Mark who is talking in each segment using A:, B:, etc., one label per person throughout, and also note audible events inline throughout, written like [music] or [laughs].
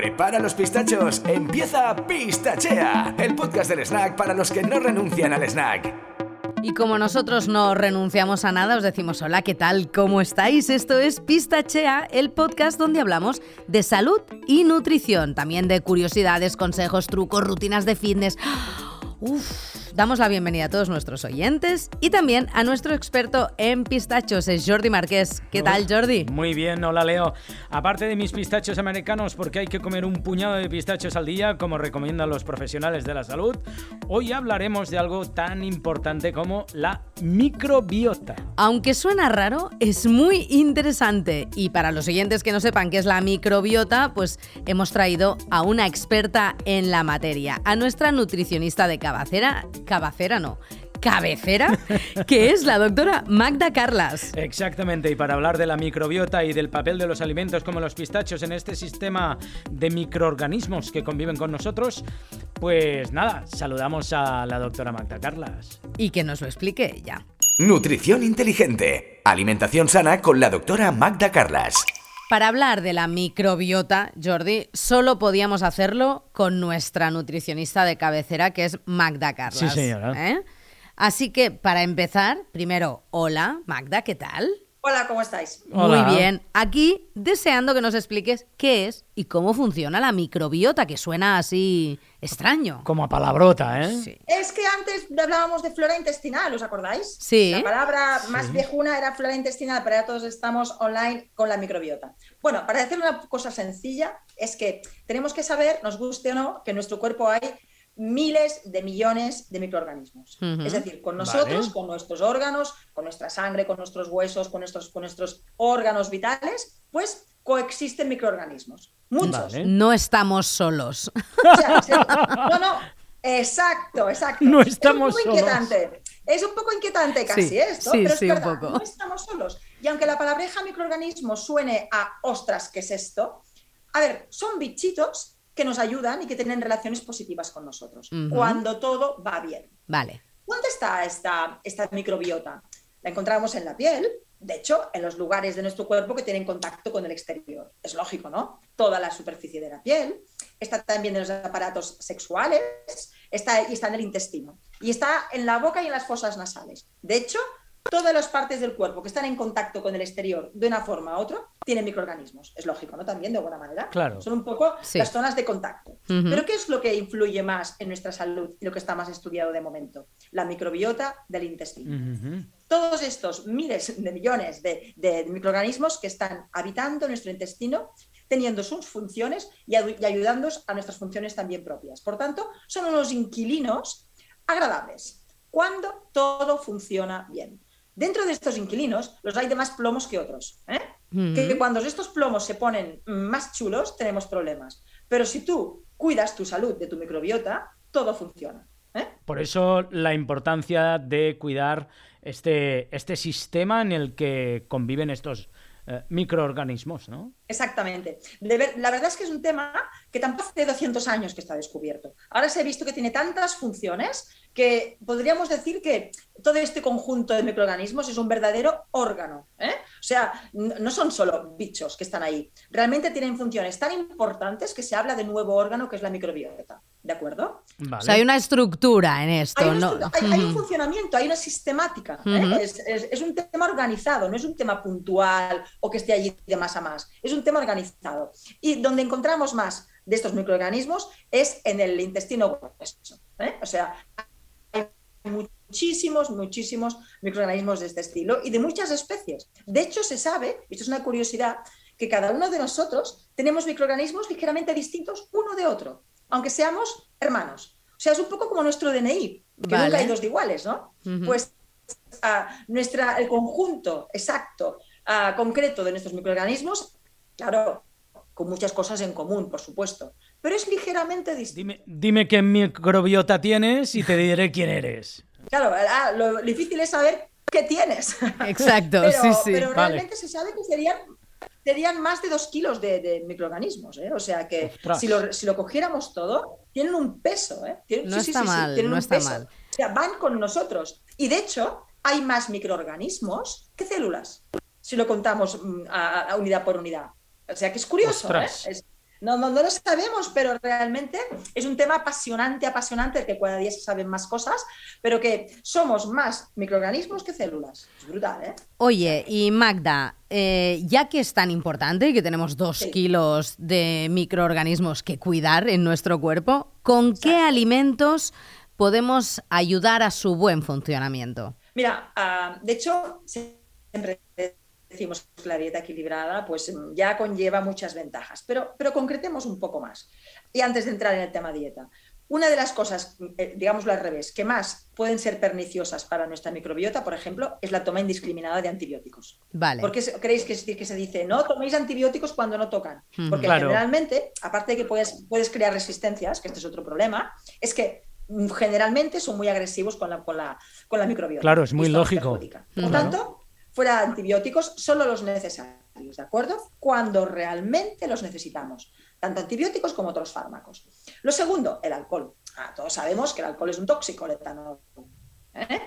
A: Prepara los pistachos, empieza Pistachea, el podcast del snack para los que no renuncian al snack.
B: Y como nosotros no renunciamos a nada, os decimos hola, ¿qué tal? ¿Cómo estáis? Esto es Pistachea, el podcast donde hablamos de salud y nutrición, también de curiosidades, consejos, trucos, rutinas de fitness. [gasps] Uf, damos la bienvenida a todos nuestros oyentes y también a nuestro experto en pistachos, es Jordi Marqués. ¿Qué tal, Jordi?
C: Muy bien, hola Leo. Aparte de mis pistachos americanos, porque hay que comer un puñado de pistachos al día, como recomiendan los profesionales de la salud, hoy hablaremos de algo tan importante como la microbiota.
B: Aunque suena raro, es muy interesante. Y para los oyentes que no sepan qué es la microbiota, pues hemos traído a una experta en la materia, a nuestra nutricionista de cabecera, cabecera no, cabecera, que es la doctora Magda Carlas.
C: Exactamente, y para hablar de la microbiota y del papel de los alimentos como los pistachos en este sistema de microorganismos que conviven con nosotros, pues nada, saludamos a la doctora Magda Carlas.
B: Y que nos lo explique ella.
A: Nutrición inteligente. Alimentación sana con la doctora Magda Carlas.
B: Para hablar de la microbiota, Jordi, solo podíamos hacerlo con nuestra nutricionista de cabecera, que es Magda Carlas.
C: Sí, señora.
B: ¿eh? Así que, para empezar, primero, hola, Magda, ¿qué tal?
D: Hola, ¿cómo estáis?
C: Hola.
B: Muy bien. Aquí, deseando que nos expliques qué es y cómo funciona la microbiota, que suena así extraño.
C: Como a palabrota, ¿eh?
B: Sí.
D: Es que antes hablábamos de flora intestinal, ¿os acordáis?
B: Sí.
D: La palabra más viejuna era flora intestinal, pero ya todos estamos online con la microbiota. Bueno, para decir una cosa sencilla, es que tenemos que saber, nos guste o no, que en nuestro cuerpo hay miles de millones de microorganismos. Es decir, con nosotros,
C: Vale.
D: con nuestros órganos, con nuestra sangre, con nuestros huesos, con nuestros, con nuestros órganos vitales, pues coexisten microorganismos. Muchos.
C: Vale.
B: No estamos solos. [laughs]
D: O sea, se- no, no, exacto, exacto.
C: No
D: es
C: estamos
D: un poco
C: solos.
D: inquietante. Es un poco inquietante casi
B: Sí,
D: esto,
B: sí,
D: pero
B: sí,
D: es
B: un
D: verdad,
B: poco.
D: no estamos solos. Y aunque la palabreja microorganismo suene a ostras, ¿qué es esto? A ver, son bichitos que nos ayudan y que tienen relaciones positivas con nosotros, cuando todo va bien.
B: Vale.
D: ¿Dónde está esta, esta microbiota? La encontramos en la piel, de hecho, en los lugares de nuestro cuerpo que tienen contacto con el exterior. Es lógico, ¿no? Toda la superficie de la piel, está también en los aparatos sexuales, está, y está en el intestino, y está en la boca y en las fosas nasales. De hecho, todas las partes del cuerpo que están en contacto con el exterior de una forma u otra tienen microorganismos. Es lógico, ¿no? También, de alguna manera.
C: Claro.
D: Son un poco
B: Sí.
D: las zonas de contacto. Pero ¿qué es lo que influye más en nuestra salud y lo que está más estudiado de momento? La microbiota del intestino. Todos estos miles de millones de, de microorganismos que están habitando nuestro intestino, teniendo sus funciones y, y ayudándonos a nuestras funciones también propias. Por tanto, son unos inquilinos agradables cuando todo funciona bien. Dentro de estos inquilinos los hay de más plomos que otros. ¿eh?
B: Ujú.
D: que cuando estos plomos se ponen más chulos, tenemos problemas. Pero si tú cuidas tu salud de tu microbiota, todo funciona. ¿eh?
C: Por eso la importancia de cuidar este, este sistema en el que conviven estos eh, microorganismos, ¿no?
D: Exactamente. La verdad es que es un tema que tampoco hace 200 años que está descubierto. Ahora se ha visto que tiene tantas funciones que podríamos decir que todo este conjunto de microorganismos es un verdadero órgano. ¿eh? O sea, no son solo bichos que están ahí. Realmente tienen funciones tan importantes que se habla de nuevo órgano que es la microbiota. ¿De acuerdo?
C: Vale.
B: O sea, hay una estructura en esto,
D: Hay,
B: ¿no?
D: estructura- hay- hay un funcionamiento, hay una sistemática. ¿eh? Es, es- es un tema organizado, no es un tema puntual o que esté allí de más a más. Es un tema organizado. Y donde encontramos más de estos microorganismos es en el intestino grueso. ¿eh? O sea, hay muchísimos, muchísimos microorganismos de este estilo y de muchas especies. De hecho, se sabe, esto es una curiosidad, que cada uno de nosotros tenemos microorganismos ligeramente distintos uno de otro, aunque seamos hermanos. O sea, es un poco como nuestro DNI, que
B: Vale.
D: nunca hay dos de iguales, ¿no? Pues ah, nuestra, el conjunto exacto, ah, concreto de nuestros microorganismos, claro, con muchas cosas en común, por supuesto, pero es ligeramente distinto.
C: Dime, dime qué microbiota tienes y te diré quién eres.
D: Claro, ah, lo difícil es saber qué tienes.
B: Exacto, [laughs]
D: pero,
B: sí, sí.
D: pero
C: Vale.
D: realmente se sabe que serían, serían más de dos kilos de, de microorganismos. ¿eh? O sea que si lo, si lo cogiéramos todo, tienen un peso. ¿eh? Tienen-
B: No
D: sí,
B: está
D: sí,
B: mal,
D: tienen
B: no
D: un
B: está
D: peso.
B: mal.
D: O sea, van con nosotros. Y de hecho, hay más microorganismos que células, si lo contamos mm, a, a unidad por unidad. O sea que es curioso. ¿eh? Es- No, no, no, lo sabemos, pero realmente es un tema apasionante, apasionante, que cada día se saben más cosas, pero que somos más microorganismos que células. Es brutal, ¿eh?
B: Oye, y Magda, eh, ya que es tan importante que tenemos dos kilos de microorganismos que cuidar en nuestro cuerpo, ¿con qué alimentos podemos ayudar a su buen funcionamiento?
D: Mira, uh, de hecho, siempre decimos que la dieta equilibrada, pues mm, ya conlleva muchas ventajas, pero, pero concretemos un poco más. Y antes de entrar en el tema dieta, una de las cosas, eh, digámoslo al revés, que más pueden ser perniciosas para nuestra microbiota, por ejemplo, es la toma indiscriminada de antibióticos.
B: Vale.
D: ¿Por qué creéis que, que se dice no toméis antibióticos cuando no tocan? Porque generalmente, aparte de que puedes, puedes crear resistencias, que este es otro problema, es que mm, generalmente son muy agresivos con la, con la, con la microbiota.
C: Claro, es muy lógico.
D: Por tanto, fuera de antibióticos, solo los necesarios, ¿de acuerdo? Cuando realmente los necesitamos tanto antibióticos como otros fármacos. Lo segundo, el alcohol. Ah, todos sabemos que el alcohol es un tóxico, el etanol. ¿eh?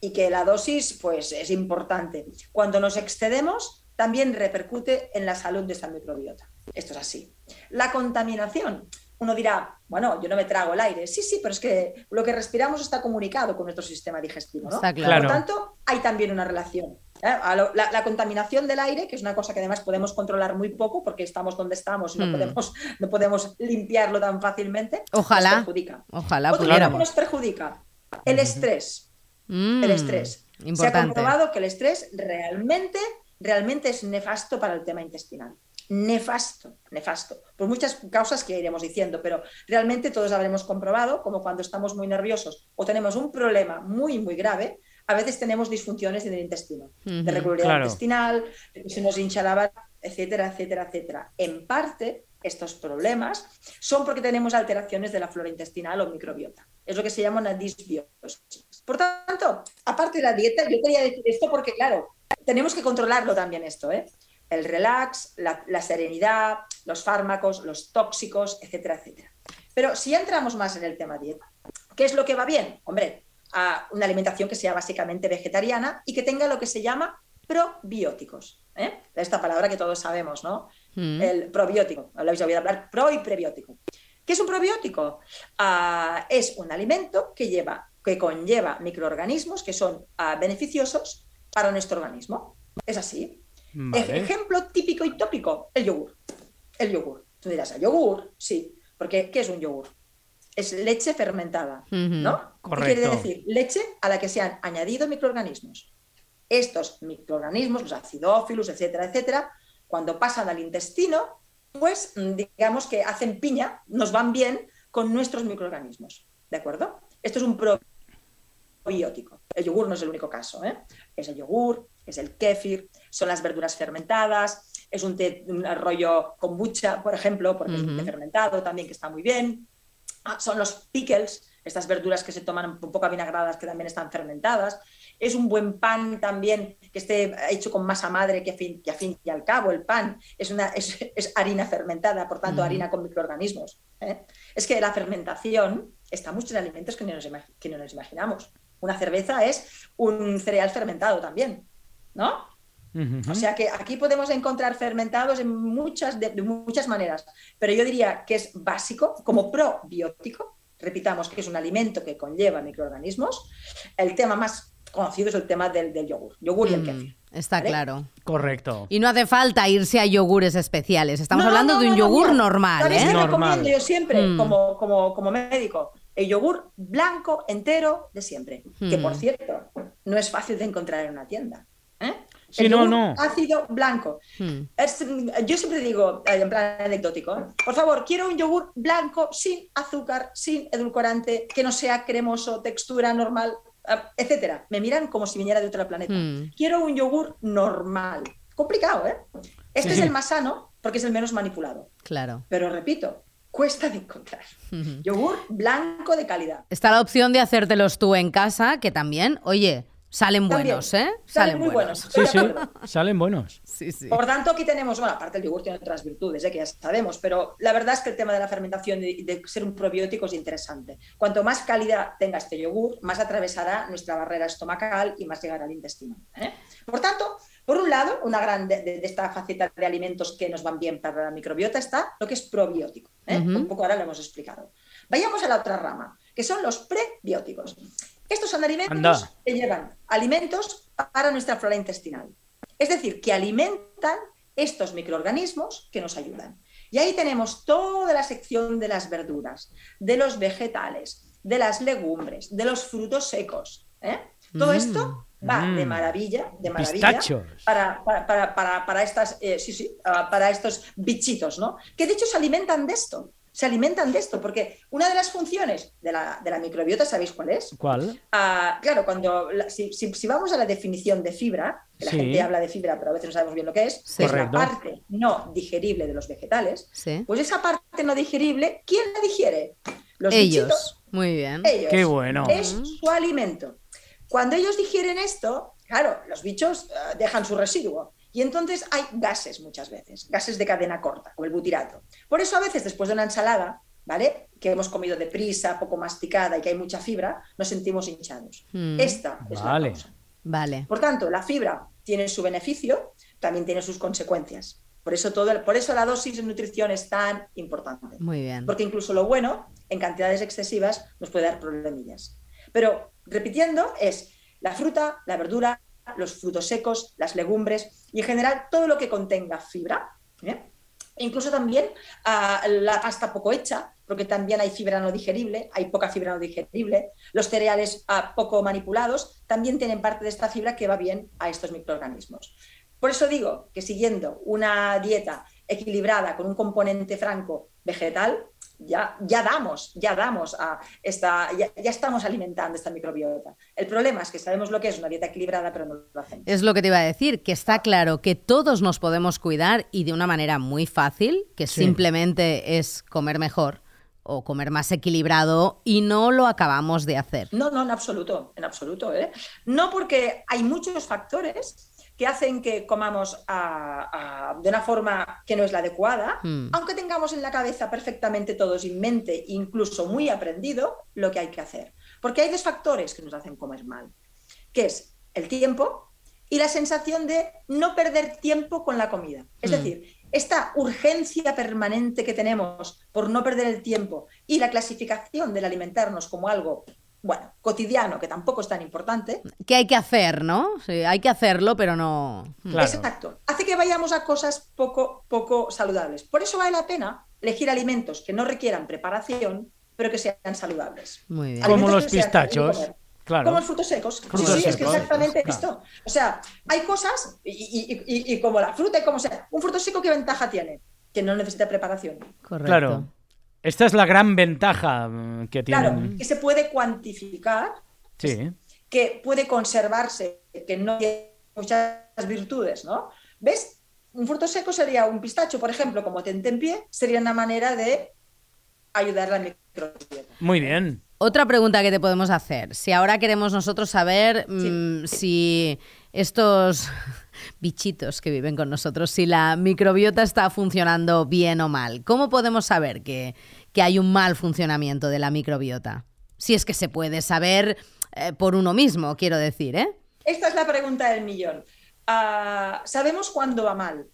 D: Y que la dosis pues, es importante. Cuando nos excedemos, también repercute en la salud de esta microbiota. Esto es así. La contaminación. Uno dirá, bueno, yo no me trago el aire. Sí, sí, pero es que lo que respiramos está comunicado con nuestro sistema digestivo. ¿no?
B: Está claro.
D: Por lo tanto, hay también una relación. ¿Eh? La, contaminación del aire, que es una cosa que además podemos controlar muy poco porque estamos donde estamos y no, hmm. podemos, no podemos limpiarlo tan fácilmente,
B: ojalá,
D: nos perjudica.
B: Ojalá
D: Otro que nos perjudica, el estrés. El estrés. Se ha comprobado que el estrés realmente, realmente es nefasto para el tema intestinal nefasto, nefasto, por muchas causas que iremos diciendo, pero realmente todos habremos comprobado como cuando estamos muy nerviosos o tenemos un problema muy, muy grave, a veces tenemos disfunciones en el intestino, de regularidad intestinal, se nos hincha la etcétera, etcétera, etcétera. En parte, estos problemas son porque tenemos alteraciones de la flora intestinal o microbiota. Es lo que se llama una disbiosis. Por tanto, aparte de la dieta, yo quería decir esto porque, claro, tenemos que controlarlo también esto, ¿eh? El relax, la, la serenidad, los fármacos, los tóxicos, etcétera, etcétera. Pero si entramos más en el tema dieta, ¿qué es lo que va bien? Hombre, a una alimentación que sea básicamente vegetariana y que tenga lo que se llama probióticos. ¿eh? Esta palabra que todos sabemos, ¿no? Mm. El probiótico. Habéis oído hablar pro y prebiótico. ¿Qué es un probiótico? Ah, es un alimento que, lleva, que conlleva microorganismos que son ah, beneficiosos para nuestro organismo. Es así. Ejemplo típico y tópico, el yogur. El yogur. Tú dirás, ¿el yogur? Sí. Porque, ¿qué es un yogur? Es leche fermentada, ¿no?
C: Correcto.
D: ¿Qué quiere decir? Leche a la que se han añadido microorganismos. Estos microorganismos, los acidófilos, etcétera, etcétera, cuando pasan al intestino, pues digamos que hacen piña, nos van bien con nuestros microorganismos, ¿de acuerdo? Esto es un probiótico. El yogur no es el único caso, ¿eh? Es el yogur, es el kéfir, son las verduras fermentadas, es un, té, un rollo kombucha, por ejemplo, porque es un té fermentado también que está muy bien. Ah, son los pickles, estas verduras que se toman un poco avinagradas que también están fermentadas. Es un buen pan también que esté hecho con masa madre, que a fin, que a fin y al cabo el pan es, una, es, harina fermentada, por tanto harina con microorganismos. ¿eh? Es que la fermentación está mucho en alimentos que no, nos, que no nos imaginamos. Una cerveza es un cereal fermentado también, ¿no? O sea que aquí podemos encontrar fermentados en muchas, de, muchas maneras, pero yo diría que es básico como probiótico, repitamos que es un alimento que conlleva microorganismos. El tema más conocido es el tema del, yogur, yogur y el mm, kéfir.
B: Está claro.
C: Correcto.
B: Y no hace falta irse a yogures especiales. Estamos hablando de un yogur normal. ¿eh?
D: recomiendo yo siempre, mm. como, como, como médico? El yogur blanco, entero, de siempre. Que por mm. cierto, no es fácil de encontrar en una tienda. ¿Eh?
C: Sí, no, no.
D: Ácido blanco. Hmm. yo siempre digo, en plan anecdótico, por favor, quiero un yogur blanco sin azúcar, sin edulcorante, que no sea cremoso, textura normal, ah, etcétera. Me miran como si viniera de otro planeta. Hmm. Quiero un yogur normal. Complicado, ¿eh? Este es el más sano porque es el menos manipulado.
B: Claro.
D: Pero repito, cuesta de encontrar. Hmm. Yogur blanco de calidad.
B: Está la opción de hacértelos tú en casa, que también, oye, Salen buenos, ¿eh?
D: Salen, muy buenos.
C: Sí, sí, salen buenos.
B: Sí, sí.
D: Por tanto, aquí tenemos, bueno, aparte el yogur tiene otras virtudes, ¿eh? que ya sabemos, pero la verdad es que el tema de la fermentación y de, ser un probiótico es interesante. Cuanto más calidad tenga este yogur, más atravesará nuestra barrera estomacal y más llegará al intestino. ¿eh? Por tanto, Por un lado, una gran de, esta faceta de alimentos que nos van bien para la microbiota está lo que es probiótico. ¿eh? Un poco ahora lo hemos explicado. Vayamos a la otra rama, que son los prebióticos. Estos son alimentos que llevan alimentos para nuestra flora intestinal. Es decir, que alimentan estos microorganismos que nos ayudan. Y ahí tenemos toda la sección de las verduras, de los vegetales, de las legumbres, de los frutos secos. ¿eh? Todo mm, esto va de mm. maravilla, de maravilla para, para, para, estas, eh, sí, sí, ah, para estos bichitos, ¿no? Que de hecho se alimentan de esto se alimentan de esto, porque una de las funciones de la, microbiota, ¿sabéis cuál es?
C: ¿Cuál?
D: Ah, claro, cuando si, vamos a la definición de fibra, que la gente habla de fibra, pero a veces no sabemos bien lo que es, es la parte no digerible de los vegetales, pues esa parte no digerible, ¿quién la digiere?
B: Los ellos. Muy bien.
D: Ellos.
C: Qué bueno.
D: Es su alimento. Cuando ellos digieren esto, claro, los bichos eh, dejan su residuo. Y entonces hay gases muchas veces, gases de cadena corta, como el butirato. Por eso a veces después de una ensalada, ¿vale? Que hemos comido deprisa, poco masticada y que hay mucha fibra, nos sentimos hinchados. Hmm. Esta es la causa.
B: Vale.
D: Por tanto, la fibra tiene su beneficio, también tiene sus consecuencias. Por eso, todo por eso la dosis de nutrición es tan importante.
B: Muy bien.
D: Porque incluso lo bueno, en cantidades excesivas, nos puede dar problemillas. Pero repitiendo, es la fruta, la verdura, los frutos secos, las legumbres y en general todo lo que contenga fibra. ¿eh? Incluso también ah, la pasta poco hecha, porque también hay fibra no digerible, hay poca fibra no digerible. Los cereales ah, poco manipulados también tienen parte de esta fibra que va bien a estos microorganismos. Por eso digo que siguiendo una dieta equilibrada con un componente franco vegetal, ya, ya damos, ya damos a esta, ya, estamos alimentando esta microbiota. El problema es que sabemos lo que es una dieta equilibrada, pero no lo hacemos.
B: Es lo que te iba a decir, que está claro que todos nos podemos cuidar y de una manera muy fácil, que simplemente es comer mejor o comer más equilibrado y no lo acabamos de hacer.
D: No, no, en absoluto, en absoluto. ¿eh? No porque hay muchos factores que hacen que comamos de una forma que no es la adecuada, hmm. aunque tengamos en la cabeza perfectamente todos en mente, incluso muy aprendido, lo que hay que hacer. Porque hay dos factores que nos hacen comer mal, que es el tiempo y la sensación de no perder tiempo con la comida. Es hmm. decir, esta urgencia permanente que tenemos por no perder el tiempo y la clasificación del alimentarnos como algo bueno, cotidiano, que tampoco es tan importante.
B: Que hay que hacer, ¿no? Sí, hay que hacerlo, pero no.
D: Exacto. Hace que vayamos a cosas poco, poco saludables. Por eso vale la pena elegir alimentos que no requieran preparación, pero que sean saludables.
B: Muy bien.
C: Como los pistachos. Claro.
D: Como los frutos secos. sí, sí, es que exactamente esto. O sea, hay cosas, y, como la fruta y como sea, un fruto seco, ¿qué ventaja tiene? Que no necesita preparación.
B: Correcto.
C: Claro. Esta es la gran ventaja mm, que tiene.
D: Claro, que se puede cuantificar, que puede conservarse, que no tiene muchas virtudes, ¿no? ¿Ves? Un fruto seco sería un pistacho, por ejemplo, como pie, sería una manera de ayudar a la microbiota.
C: Muy bien.
B: Otra pregunta que te podemos hacer. Si ahora queremos nosotros saber mm, si estos [laughs] bichitos que viven con nosotros, si la microbiota está funcionando bien o mal. ¿Cómo podemos saber que, hay un mal funcionamiento de la microbiota? Si es que se puede saber eh, por uno mismo, quiero decir, ¿eh?
D: Esta es la pregunta del millón. Ah, sabemos cuándo va mal,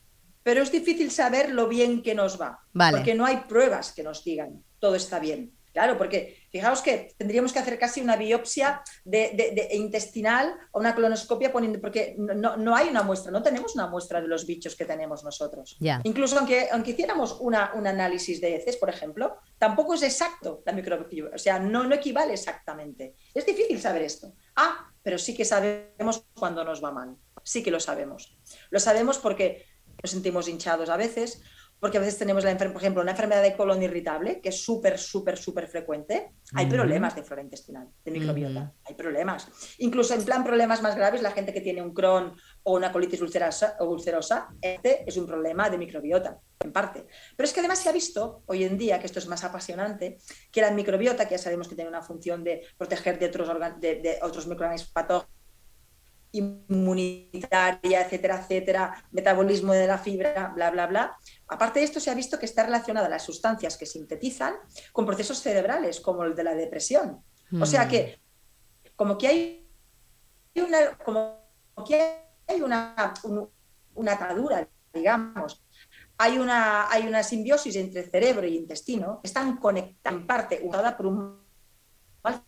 D: pero es difícil saber lo bien que nos va, porque no hay pruebas que nos digan todo está bien. Claro, porque fijaos que tendríamos que hacer casi una biopsia de, intestinal o una colonoscopia poniendo, porque no, hay una muestra, no tenemos una muestra de los bichos que tenemos nosotros. Incluso aunque, aunque hiciéramos una, un análisis de heces, por ejemplo, tampoco es exacto la microbiota, o sea, no, no equivale exactamente. Es difícil saber esto. Ah, pero sí que sabemos cuando nos va mal, sí que lo sabemos. Lo sabemos porque nos sentimos hinchados a veces, porque a veces tenemos, la por ejemplo, una enfermedad de colon irritable, que es súper, súper, súper frecuente, hay problemas de flora intestinal, de microbiota, hay problemas. Incluso en plan problemas más graves, la gente que tiene un Crohn o una colitis ulcerosa, o ulcerosa, este es un problema de microbiota, en parte. Pero es que además se ha visto hoy en día, que esto es más apasionante, que la microbiota, que ya sabemos que tiene una función de proteger de otros, de, de otros microorganismos patógenos, inmunitaria, etcétera, etcétera, metabolismo de la fibra, bla, bla, bla. Aparte de esto, se ha visto que está relacionada a las sustancias que sintetizan con procesos cerebrales, como el de la depresión. O sea que, como que hay una, como que hay una, una atadura, digamos, hay una, hay una simbiosis entre cerebro y intestino, están conectadas en parte usada por un mal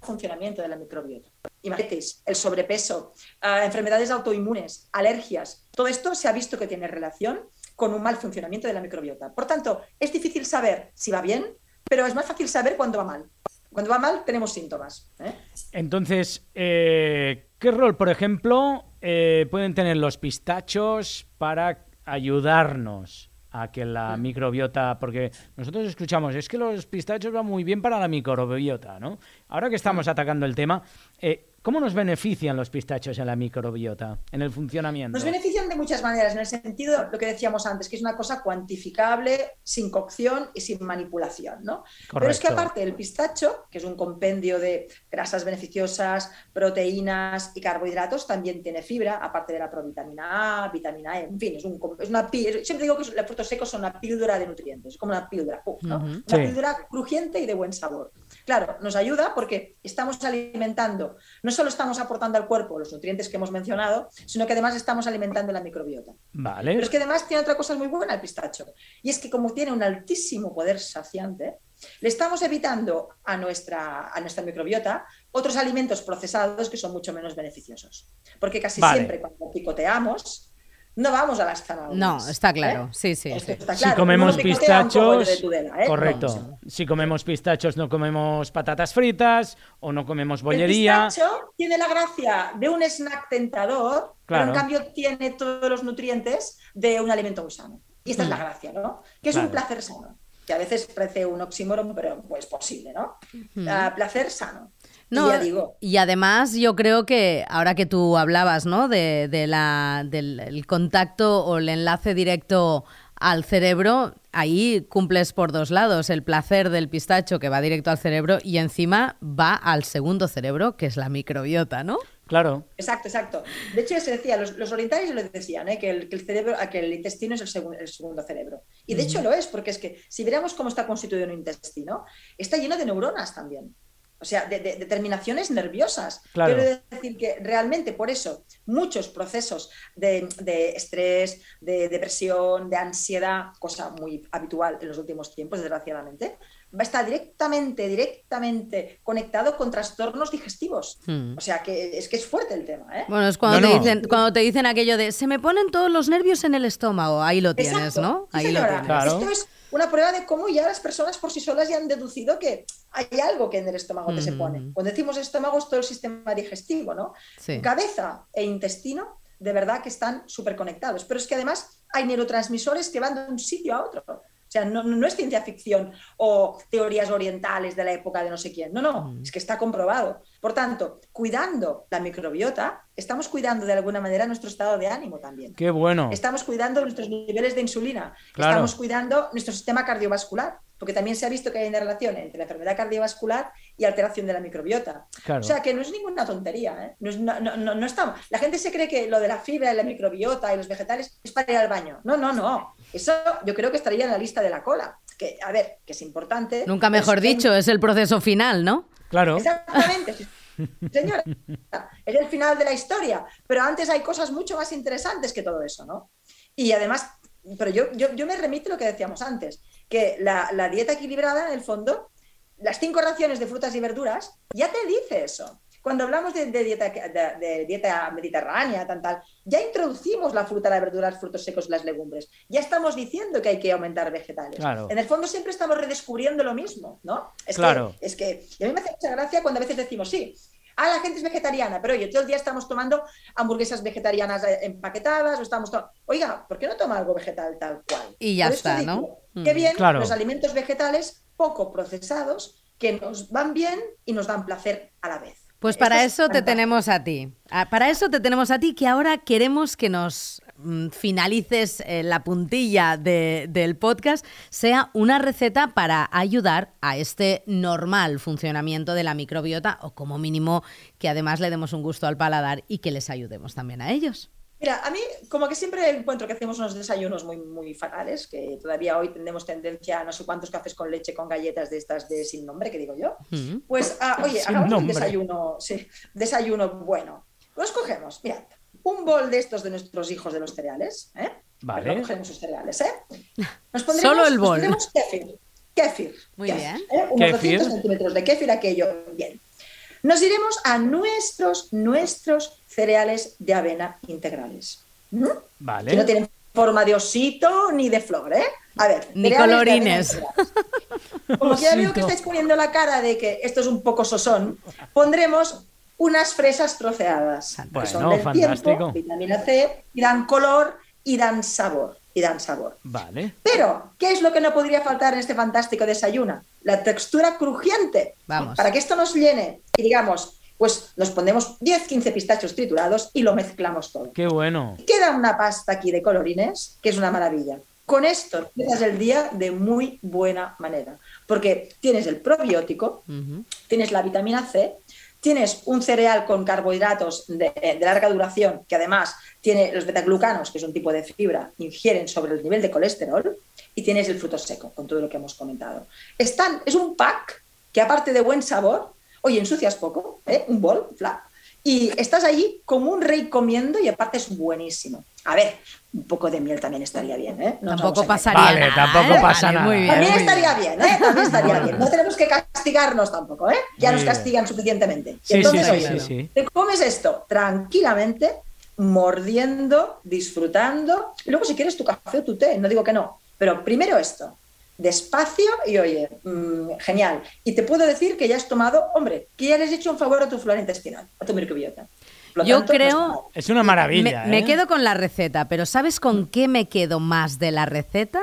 D: funcionamiento de la microbiota. Diabetes, el sobrepeso, uh, enfermedades autoinmunes, alergias, todo esto se ha visto que tiene relación con un mal funcionamiento de la microbiota. Por tanto, es difícil saber si va bien, pero es más fácil saber cuándo va mal. Cuando va mal tenemos síntomas. ¿eh?
C: Entonces, eh, ¿qué rol, por ejemplo, eh, pueden tener los pistachos para ayudarnos a que la microbiota, porque nosotros escuchamos, es que los pistachos van muy bien para la microbiota, ¿no? Ahora que estamos atacando el tema, eh, ¿Cómo nos benefician los pistachos en la microbiota, en el funcionamiento?
D: Nos benefician de muchas maneras, en el sentido, lo que decíamos antes, que es una cosa cuantificable, sin cocción y sin manipulación. ¿no? Pero es que aparte del pistacho, que es un compendio de grasas beneficiosas, proteínas y carbohidratos, también tiene fibra, aparte de la provitamina A, vitamina E, en fin, es, un, es una siempre digo que los frutos secos son una píldora de nutrientes, es como una píldora, ¿no? una píldora crujiente y de buen sabor. Claro, nos ayuda porque estamos alimentando, no solo estamos aportando al cuerpo los nutrientes que hemos mencionado, sino que además estamos alimentando la microbiota.
C: Vale.
D: Pero es que además tiene otra cosa muy buena el pistacho, y es que como tiene un altísimo poder saciante, le estamos evitando a nuestra, a nuestra microbiota otros alimentos procesados que son mucho menos beneficiosos. Porque casi siempre cuando picoteamos, no vamos a las zanahorias.
B: No, está claro, ¿eh? sí, sí.
C: Si comemos pistachos, ¿eh? correcto. Si comemos pistachos no comemos patatas fritas o no comemos bollería.
D: El pistacho tiene la gracia de un snack tentador, pero en cambio tiene todos los nutrientes de un alimento muy sano. Y esta es la mm. gracia, ¿no? Que es un placer sano. Que a veces parece un oxímoron, pero es pues posible, ¿no? Ah, placer sano. No,
B: y, además yo creo que ahora que tú hablabas, ¿no? De, la, del contacto o el enlace directo al cerebro, ahí cumples por dos lados, el placer del pistacho que va directo al cerebro y encima va al segundo cerebro, que es la microbiota, ¿no?
C: Claro.
D: Exacto, exacto. De hecho, se decía, los, orientales lo decían, ¿eh? que, el, cerebro, que el intestino es el, el segundo cerebro. Y de hecho lo es, porque es que si viéramos cómo está constituido un intestino, está lleno de neuronas también o sea, de, terminaciones nerviosas. Quiero decir que realmente por eso muchos procesos de, estrés, de depresión, de ansiedad, cosa muy habitual en los últimos tiempos, desgraciadamente, va a estar directamente, directamente conectado con trastornos digestivos. Hmm. O sea, que es que es fuerte el tema. ¿eh?
B: Bueno, es cuando, te Dicen, cuando te dicen aquello de se me ponen todos los nervios en el estómago. Ahí lo tienes, ¿no? Ahí lo tienes.
D: Esto es una prueba de cómo ya las personas por sí solas ya han deducido que hay algo que en el estómago te se pone. Mm. Cuando decimos estómago es todo el sistema digestivo, ¿no? Cabeza e intestino, de verdad que están súper conectados. Pero es que además hay neurotransmisores que van de un sitio a otro. O sea, no, es ciencia ficción o teorías orientales de la época de no sé quién. No, no, mm. es que está comprobado. Por tanto, cuidando la microbiota, estamos cuidando de alguna manera nuestro estado de ánimo también.
C: Qué bueno.
D: Estamos cuidando nuestros niveles de insulina. Estamos cuidando nuestro sistema cardiovascular porque también se ha visto que hay una relación entre la enfermedad cardiovascular y alteración de la microbiota. O sea, que no es ninguna tontería. ¿eh? No, no, estamos. La gente se cree que lo de la fibra, la microbiota y los vegetales es para ir al baño. No, no, no. Eso yo creo que estaría en la lista de la cola. Que, a ver, que es importante.
B: Nunca mejor dicho, es el proceso final, ¿no?
C: Claro.
D: Exactamente. [laughs] Señora, es el final de la historia. Pero antes hay cosas mucho más interesantes que todo eso, ¿no? Y además, pero yo, yo, yo me remito a lo que decíamos antes que la, dieta equilibrada, en el fondo, las cinco raciones de frutas y verduras, ya te dice eso. Cuando hablamos de, dieta, de, dieta mediterránea, tal, tal, ya introducimos la fruta, la verdura, los frutos secos, las legumbres. Ya estamos diciendo que hay que aumentar vegetales. En el fondo siempre estamos redescubriendo lo mismo, ¿no? Es
C: claro.
D: Que, es que a mí me hace mucha gracia cuando a veces decimos, sí, Ah, la gente es vegetariana, pero oye, todo el día estamos tomando hamburguesas vegetarianas eh, empaquetadas o estamos Oiga, ¿por qué no toma algo vegetal tal cual?
B: Y ya está, ¿no?
D: Qué mm. bien los alimentos vegetales poco procesados que nos van bien y nos dan placer a la vez.
B: Pues para eso te tenemos a ti. Ah, para eso te tenemos a ti que ahora queremos que nos Mm, finalices eh, la puntilla del podcast sea una receta para ayudar a este normal funcionamiento de la microbiota o como mínimo que además le demos un gusto al paladar y que les ayudemos también a ellos.
D: Mira, a mí como que siempre encuentro que hacemos unos desayunos muy, muy fatales, que todavía hoy tenemos tendencia a no sé cuántos cafés con leche con galletas de estas de sin nombre, que digo yo. Pues, ah, oye, hagamos un desayuno, sí, desayuno bueno. Los cogemos, mirad, un bol de estos de nuestros hijos de los cereales, ¿eh?
C: Vale.
D: Cogemos sus cereales, ¿eh? Nos pondremos,
B: Solo el
D: nos
B: bol.
D: pondremos kéfir. Kéfir.
B: Muy bien.
D: ¿eh? Unos
C: Kéfir.
D: 200 centímetros de kéfir, aquello. Bien. Nos iremos a nuestros, nuestros cereales de avena integrales. ¿Mm?
C: Vale.
D: Que no tienen forma de osito ni de flor, ¿eh? A ver.
B: Ni colorines.
D: Como que ya veo que estáis poniendo la cara de que esto es un poco sosón, pondremos unas fresas troceadas. que
C: Bueno,
D: son del
C: fantástico.
D: tiempo, vitamina C, y dan color y dan sabor. Y dan sabor.
C: Vale.
D: Pero, ¿qué es lo que no podría faltar en este fantástico desayuno? La textura crujiente.
B: Vamos.
D: Para que esto nos llene y digamos, pues nos ponemos 10-15 pistachos triturados y lo mezclamos todo.
C: Qué bueno.
D: Queda una pasta aquí de colorines, que es una maravilla. Con esto empiezas el día de muy buena manera, porque tienes el probiótico, tienes la vitamina C, tienes un cereal con carbohidratos de, de larga duración, que además tiene los betaglucanos, que es un tipo de fibra, ingieren sobre el nivel de colesterol, y tienes el fruto seco, con todo lo que hemos comentado. Están, es un pack que aparte de buen sabor, oye, ensucias poco, ¿eh? un bol, flap, y estás allí como un rey comiendo y aparte es buenísimo. A ver, un poco de miel también estaría bien, ¿eh? No
B: Tampoco pasaría
C: Vale,
B: nada.
C: tampoco
B: ¿eh?
C: pasa
B: Vale,
C: nada.
B: Muy bien.
D: También
B: muy
D: estaría bien, ¿eh? También estaría bien. No tenemos que castigarnos tampoco, ¿eh? Ya
C: Muy
D: nos
C: bien.
D: castigan suficientemente.
C: Sí,
D: Entonces,
C: sí,
D: oye,
C: sí,
D: te comes esto tranquilamente, mordiendo, disfrutando. Y luego, si quieres tu café o tu té, no digo que no. Pero primero esto, despacio y oye, mm, genial. Y te puedo decir que ya has tomado, hombre, que ya le has hecho un favor a tu flora intestinal, a tu microbiota.
B: Yo
D: está
B: creo-.
C: Es una maravilla.
B: Me, me
C: ¿eh?
B: quedo con la receta, pero ¿sabes con qué me quedo más de la receta?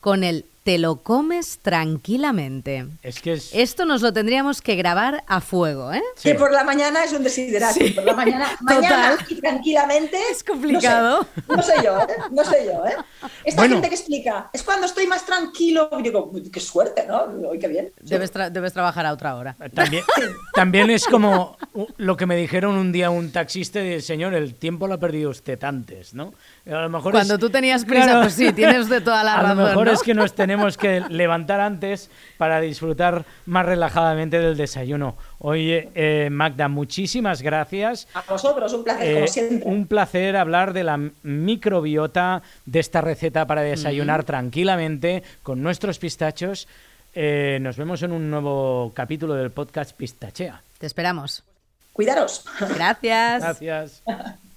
B: Con el te lo comes tranquilamente.
C: Es que es.
B: Esto nos lo tendríamos que grabar a fuego, ¿eh?
C: Sí.
D: Que por la mañana es un desiderado.
B: Sí.
D: Por la mañana, [laughs]
B: Total.
D: mañana y tranquilamente.
B: Es complicado.
D: No sé, no sé yo, ¿eh? No sé yo, ¿eh? Esta
C: Bueno.
D: gente que explica, es cuando estoy más tranquilo. Y digo, "Uy, qué suerte, ¿no? Uy, qué bien.
B: Debes, tra- debes trabajar a otra hora.
C: También, [laughs] también es como lo que me dijeron un día un taxista de señor, el tiempo lo ha perdido usted antes, ¿no? A lo mejor
B: Cuando
C: es-
B: tú tenías prisa, pues sí, tienes usted toda la [laughs]
C: a
B: razón,
C: lo mejor
B: ¿no?
C: es que nos tenemos que levantar antes para disfrutar más relajadamente del desayuno. Oye, eh, Magda, muchísimas gracias.
D: A vosotros, un placer,
C: Eh,
D: como siempre.
C: un placer hablar de la microbiota, de esta receta para desayunar tranquilamente con nuestros pistachos. Eh, nos vemos en un nuevo capítulo del podcast Pistachea.
B: Te esperamos.
D: Cuidaros.
B: Gracias.
C: Gracias. [laughs]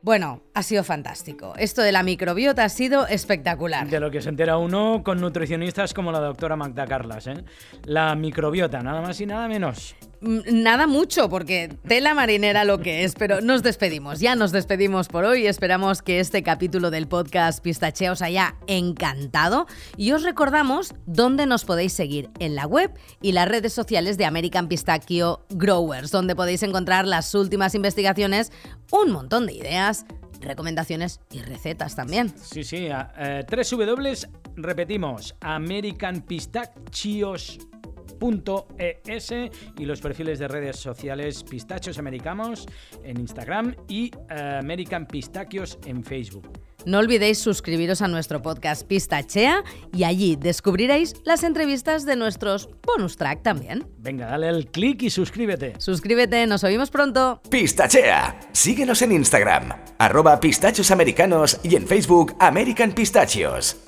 B: Bueno, ha sido fantástico. Esto de la microbiota ha sido espectacular.
C: De lo que se entera uno con nutricionistas como la doctora Magda Carlas. ¿eh? La microbiota, nada más y nada menos.
B: Mm, Nada mucho, porque tela marinera lo que es, pero nos despedimos. Ya nos despedimos por hoy. Esperamos que este capítulo del podcast Pistachea os haya encantado. Y os recordamos dónde nos podéis seguir en la web y las redes sociales de American Pistachio Growers, donde podéis encontrar las últimas investigaciones, un montón de ideas, recomendaciones y recetas también.
C: Sí, sí. eh, tres W, repetimos, americanpistachios.es y los perfiles de redes sociales Pistachos Americanos en Instagram y eh, American Pistachios en Facebook.
B: No olvidéis suscribiros a nuestro podcast Pistachea y allí descubriréis las entrevistas de nuestros bonus track también.
C: Venga, dale al clic y suscríbete.
B: Suscríbete, nos oímos pronto.
A: Pistachea. Síguenos en Instagram, arroba pistachos americanos y en Facebook American Pistachios.